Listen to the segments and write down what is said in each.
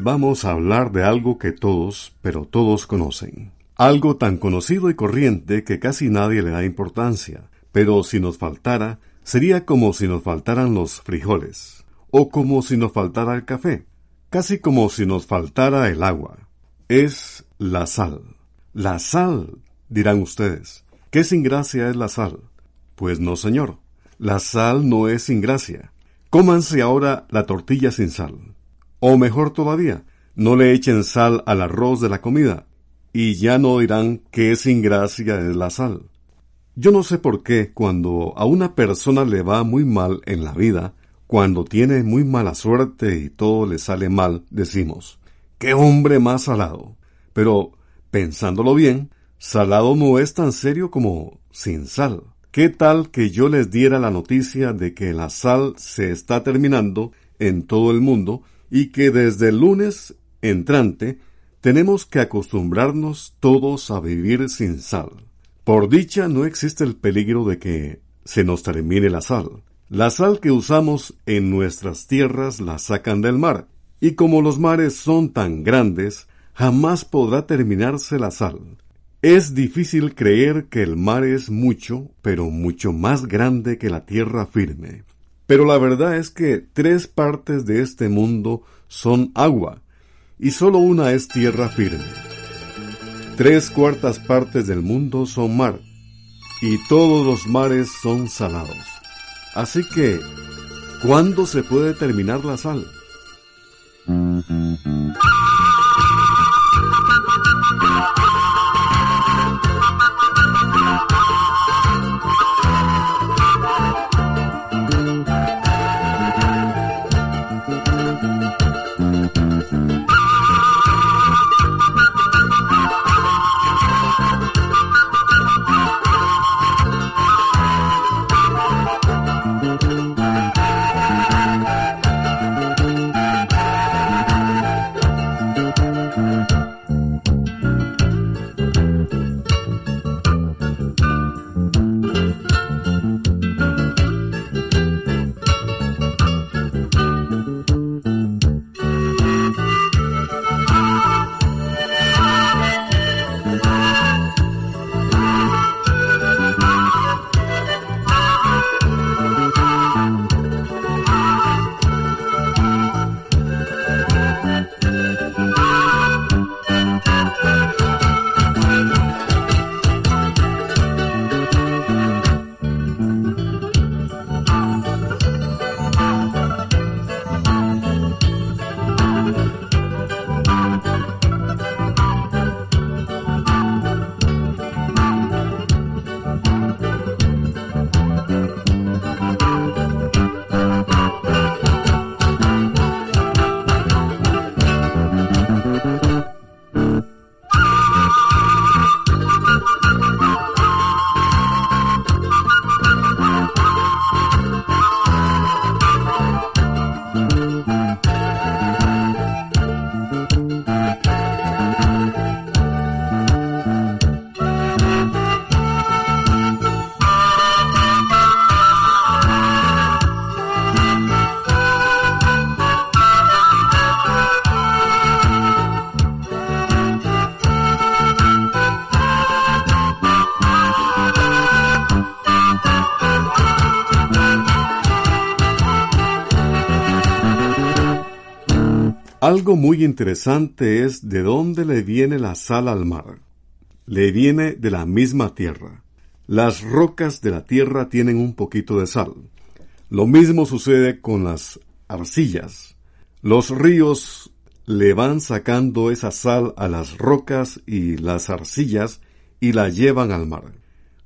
Vamos a hablar de algo que todos, pero todos conocen. Algo tan conocido y corriente que casi nadie le da importancia. Pero si nos faltara, sería como si nos faltaran los frijoles, o como si nos faltara el café, casi como si nos faltara el agua. Es la sal. La sal, dirán ustedes. ¿Qué sin gracia es la sal? Pues no, señor. La sal no es sin gracia. Cómanse ahora la tortilla sin sal. O mejor todavía, no le echen sal al arroz de la comida, y ya no dirán que sin gracia es la sal. Yo no sé por qué cuando a una persona le va muy mal en la vida, cuando tiene muy mala suerte y todo le sale mal, decimos, ¡qué hombre más salado! Pero, pensándolo bien, salado no es tan serio como sin sal. ¿Qué tal que yo les diera la noticia de que la sal se está terminando en todo el mundo y que desde el lunes entrante tenemos que acostumbrarnos todos a vivir sin sal. Por dicha no existe el peligro de que se nos termine la sal. La sal que usamos en nuestras tierras la sacan del mar, y como los mares son tan grandes, jamás podrá terminarse la sal. Es difícil creer que el mar es mucho, pero mucho más grande que la tierra firme. Pero la verdad es que tres partes de este mundo son agua y solo una es tierra firme. Tres cuartas partes del mundo son mar y todos los mares son salados. Así que, ¿cuándo se puede terminar la sal? Algo muy interesante es de dónde le viene la sal al mar. Le viene de la misma tierra. Las rocas de la tierra tienen un poquito de sal. Lo mismo sucede con las arcillas. Los ríos le van sacando esa sal a las rocas y las arcillas y la llevan al mar.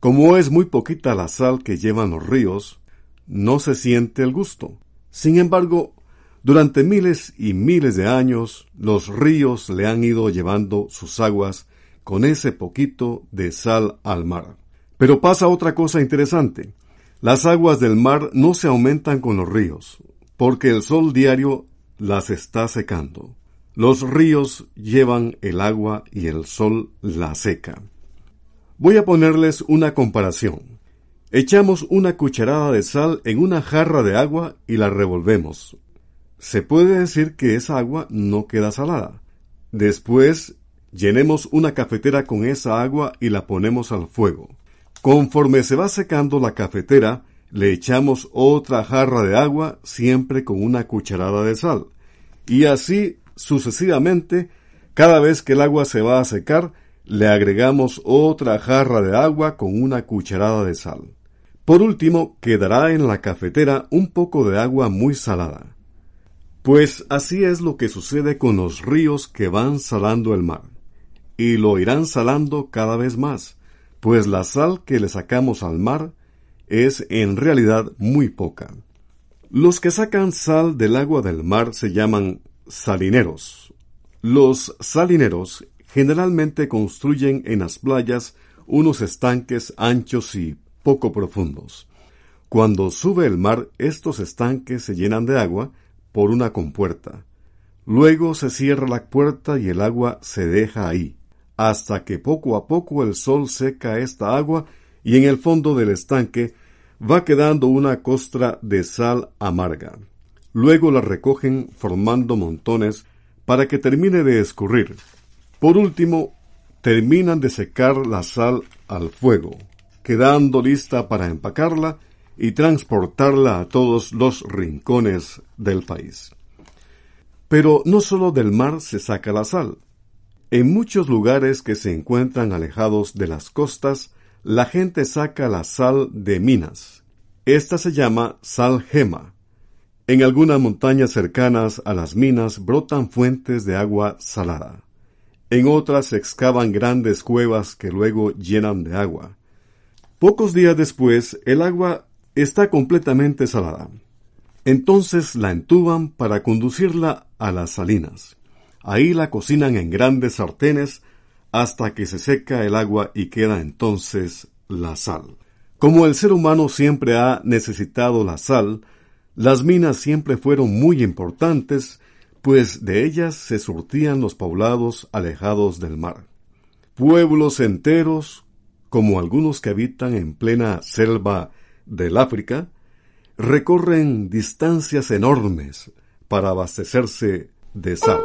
Como es muy poquita la sal que llevan los ríos, no se siente el gusto. Sin embargo, durante miles y miles de años, los ríos le han ido llevando sus aguas con ese poquito de sal al mar. Pero pasa otra cosa interesante. Las aguas del mar no se aumentan con los ríos, porque el sol diario las está secando. Los ríos llevan el agua y el sol la seca. Voy a ponerles una comparación. Echamos una cucharada de sal en una jarra de agua y la revolvemos. Se puede decir que esa agua no queda salada. Después, llenemos una cafetera con esa agua y la ponemos al fuego. Conforme se va secando la cafetera, le echamos otra jarra de agua siempre con una cucharada de sal. Y así sucesivamente, cada vez que el agua se va a secar, le agregamos otra jarra de agua con una cucharada de sal. Por último, quedará en la cafetera un poco de agua muy salada. Pues así es lo que sucede con los ríos que van salando el mar. Y lo irán salando cada vez más, pues la sal que le sacamos al mar es en realidad muy poca. Los que sacan sal del agua del mar se llaman salineros. Los salineros generalmente construyen en las playas unos estanques anchos y poco profundos. Cuando sube el mar, estos estanques se llenan de agua por una compuerta. Luego se cierra la puerta y el agua se deja ahí, hasta que poco a poco el sol seca esta agua y en el fondo del estanque va quedando una costra de sal amarga. Luego la recogen formando montones para que termine de escurrir. Por último, terminan de secar la sal al fuego, quedando lista para empacarla y transportarla a todos los rincones del país. Pero no solo del mar se saca la sal. En muchos lugares que se encuentran alejados de las costas, la gente saca la sal de minas. Esta se llama sal gema. En algunas montañas cercanas a las minas brotan fuentes de agua salada. En otras se excavan grandes cuevas que luego llenan de agua. Pocos días después, el agua está completamente salada. Entonces la entuban para conducirla a las salinas. Ahí la cocinan en grandes sartenes hasta que se seca el agua y queda entonces la sal. Como el ser humano siempre ha necesitado la sal, las minas siempre fueron muy importantes, pues de ellas se surtían los poblados alejados del mar. Pueblos enteros, como algunos que habitan en plena selva del África, recorren distancias enormes para abastecerse de sal.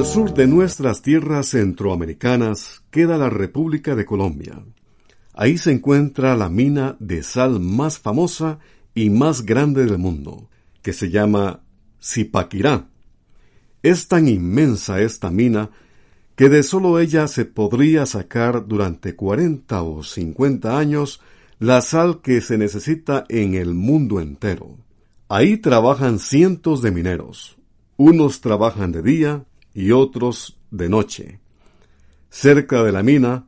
Al sur de nuestras tierras centroamericanas queda la República de Colombia. Ahí se encuentra la mina de sal más famosa y más grande del mundo, que se llama Zipaquirá. Es tan inmensa esta mina que de solo ella se podría sacar durante cuarenta o cincuenta años la sal que se necesita en el mundo entero. Ahí trabajan cientos de mineros. Unos trabajan de día, y otros de noche. Cerca de la mina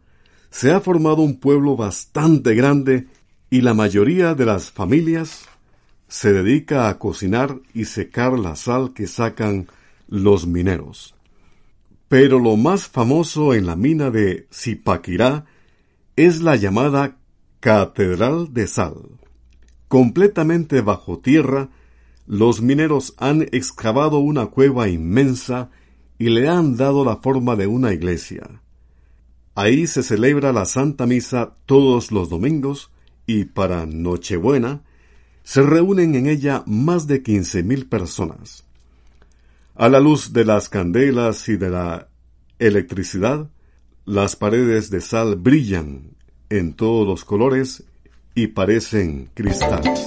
se ha formado un pueblo bastante grande y la mayoría de las familias se dedica a cocinar y secar la sal que sacan los mineros. Pero lo más famoso en la mina de Zipaquirá es la llamada Catedral de Sal. Completamente bajo tierra, los mineros han excavado una cueva inmensa y le han dado la forma de una iglesia. Ahí se celebra la Santa Misa todos los domingos y para Nochebuena se reúnen en ella más de quince mil personas. A la luz de las candelas y de la electricidad, las paredes de sal brillan en todos los colores y parecen cristales.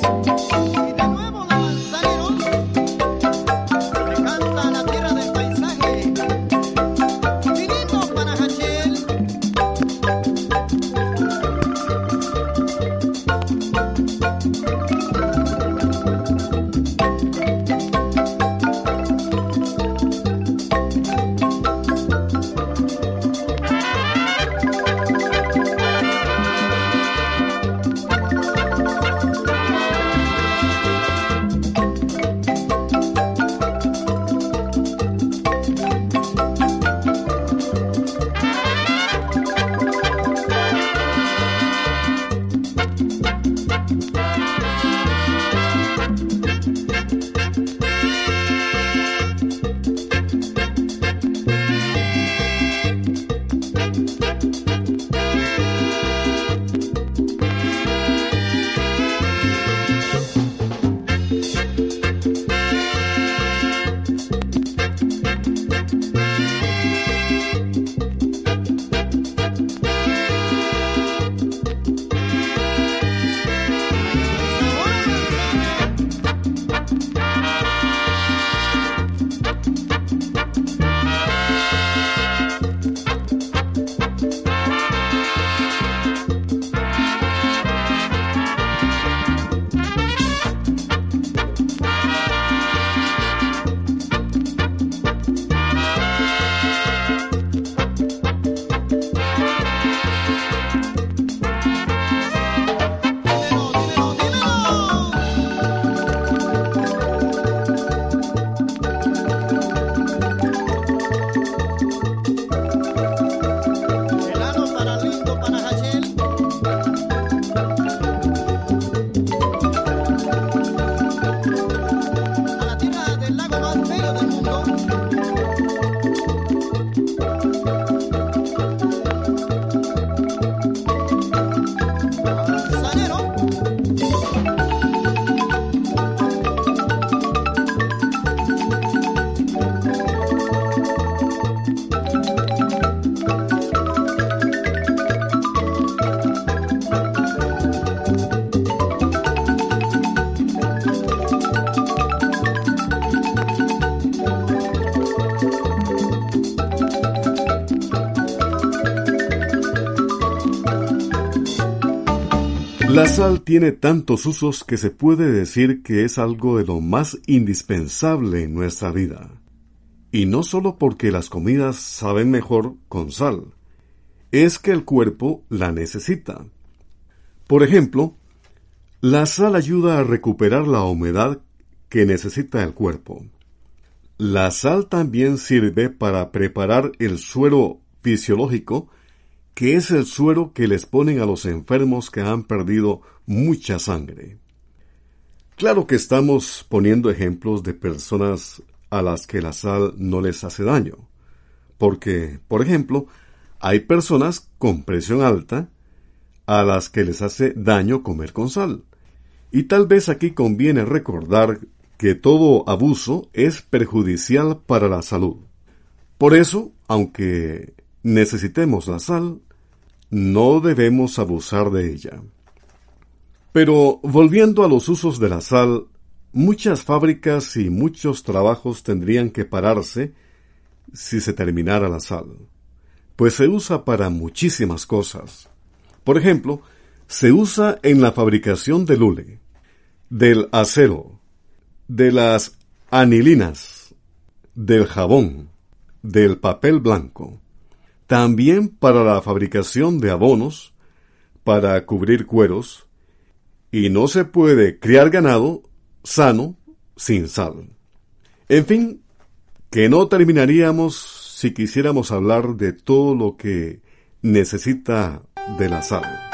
La sal tiene tantos usos que se puede decir que es algo de lo más indispensable en nuestra vida. Y no solo porque las comidas saben mejor con sal, es que el cuerpo la necesita. Por ejemplo, la sal ayuda a recuperar la humedad que necesita el cuerpo. La sal también sirve para preparar el suero fisiológico que es el suero que les ponen a los enfermos que han perdido mucha sangre. Claro que estamos poniendo ejemplos de personas a las que la sal no les hace daño, porque, por ejemplo, hay personas con presión alta a las que les hace daño comer con sal. Y tal vez aquí conviene recordar que todo abuso es perjudicial para la salud. Por eso, aunque necesitemos la sal, no debemos abusar de ella. Pero volviendo a los usos de la sal, muchas fábricas y muchos trabajos tendrían que pararse si se terminara la sal, pues se usa para muchísimas cosas. Por ejemplo, se usa en la fabricación del hule, del acero, de las anilinas, del jabón, del papel blanco, también para la fabricación de abonos, para cubrir cueros, y no se puede criar ganado sano sin sal. En fin, que no terminaríamos si quisiéramos hablar de todo lo que necesita de la sal.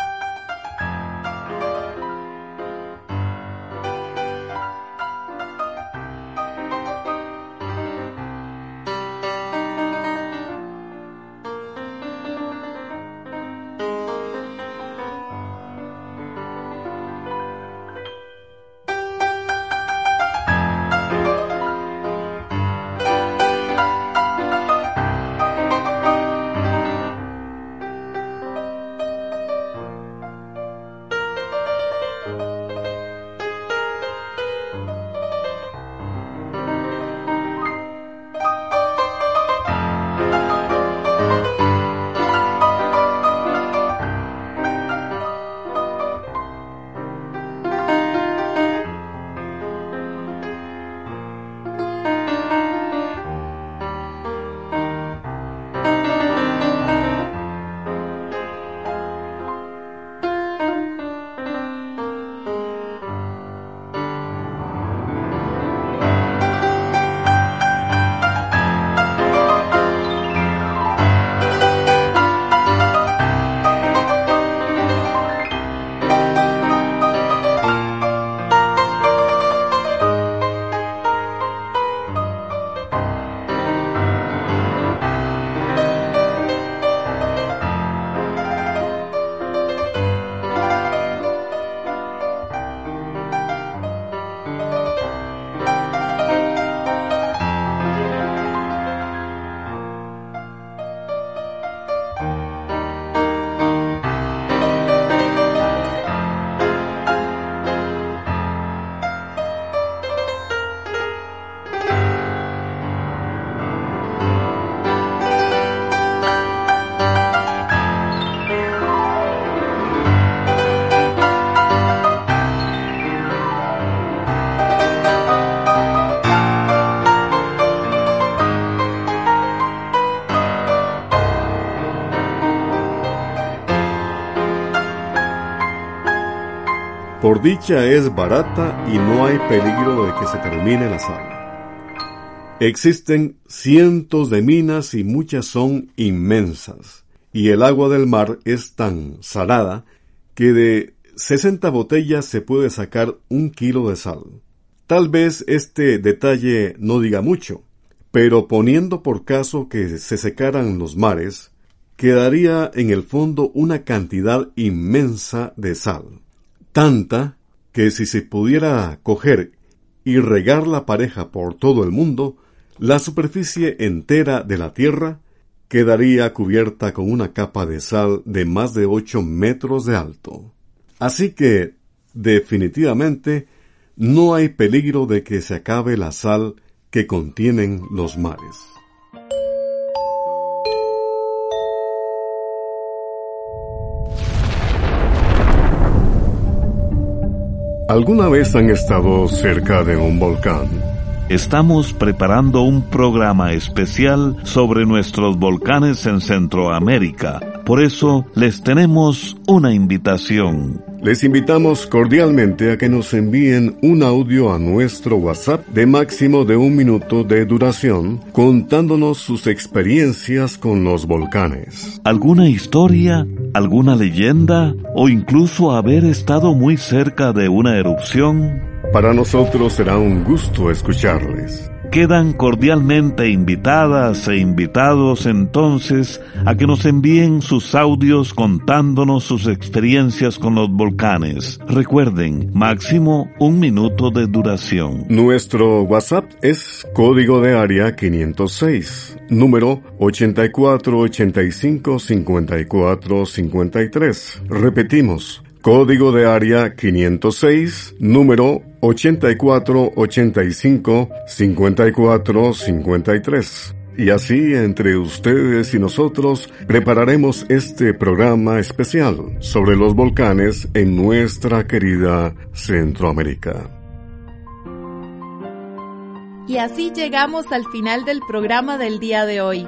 Por dicha es barata y no hay peligro de que se termine la sal. Existen cientos de minas y muchas son inmensas, y el agua del mar es tan salada que de 60 botellas se puede sacar un kilo de sal. Tal vez este detalle no diga mucho, pero poniendo por caso que se secaran los mares, quedaría en el fondo una cantidad inmensa de sal tanta que si se pudiera coger y regar la pareja por todo el mundo, la superficie entera de la Tierra quedaría cubierta con una capa de sal de más de ocho metros de alto. Así que, definitivamente, no hay peligro de que se acabe la sal que contienen los mares. ¿Alguna vez han estado cerca de un volcán? Estamos preparando un programa especial sobre nuestros volcanes en Centroamérica. Por eso les tenemos una invitación. Les invitamos cordialmente a que nos envíen un audio a nuestro WhatsApp de máximo de un minuto de duración contándonos sus experiencias con los volcanes. ¿Alguna historia? ¿Alguna leyenda? ¿O incluso haber estado muy cerca de una erupción? Para nosotros será un gusto escucharles. Quedan cordialmente invitadas e invitados entonces a que nos envíen sus audios contándonos sus experiencias con los volcanes. Recuerden, máximo un minuto de duración. Nuestro WhatsApp es código de área 506, número 84855453. Repetimos, código de área 506, número 8485 5453. Y así entre ustedes y nosotros prepararemos este programa especial sobre los volcanes en nuestra querida Centroamérica. Y así llegamos al final del programa del día de hoy.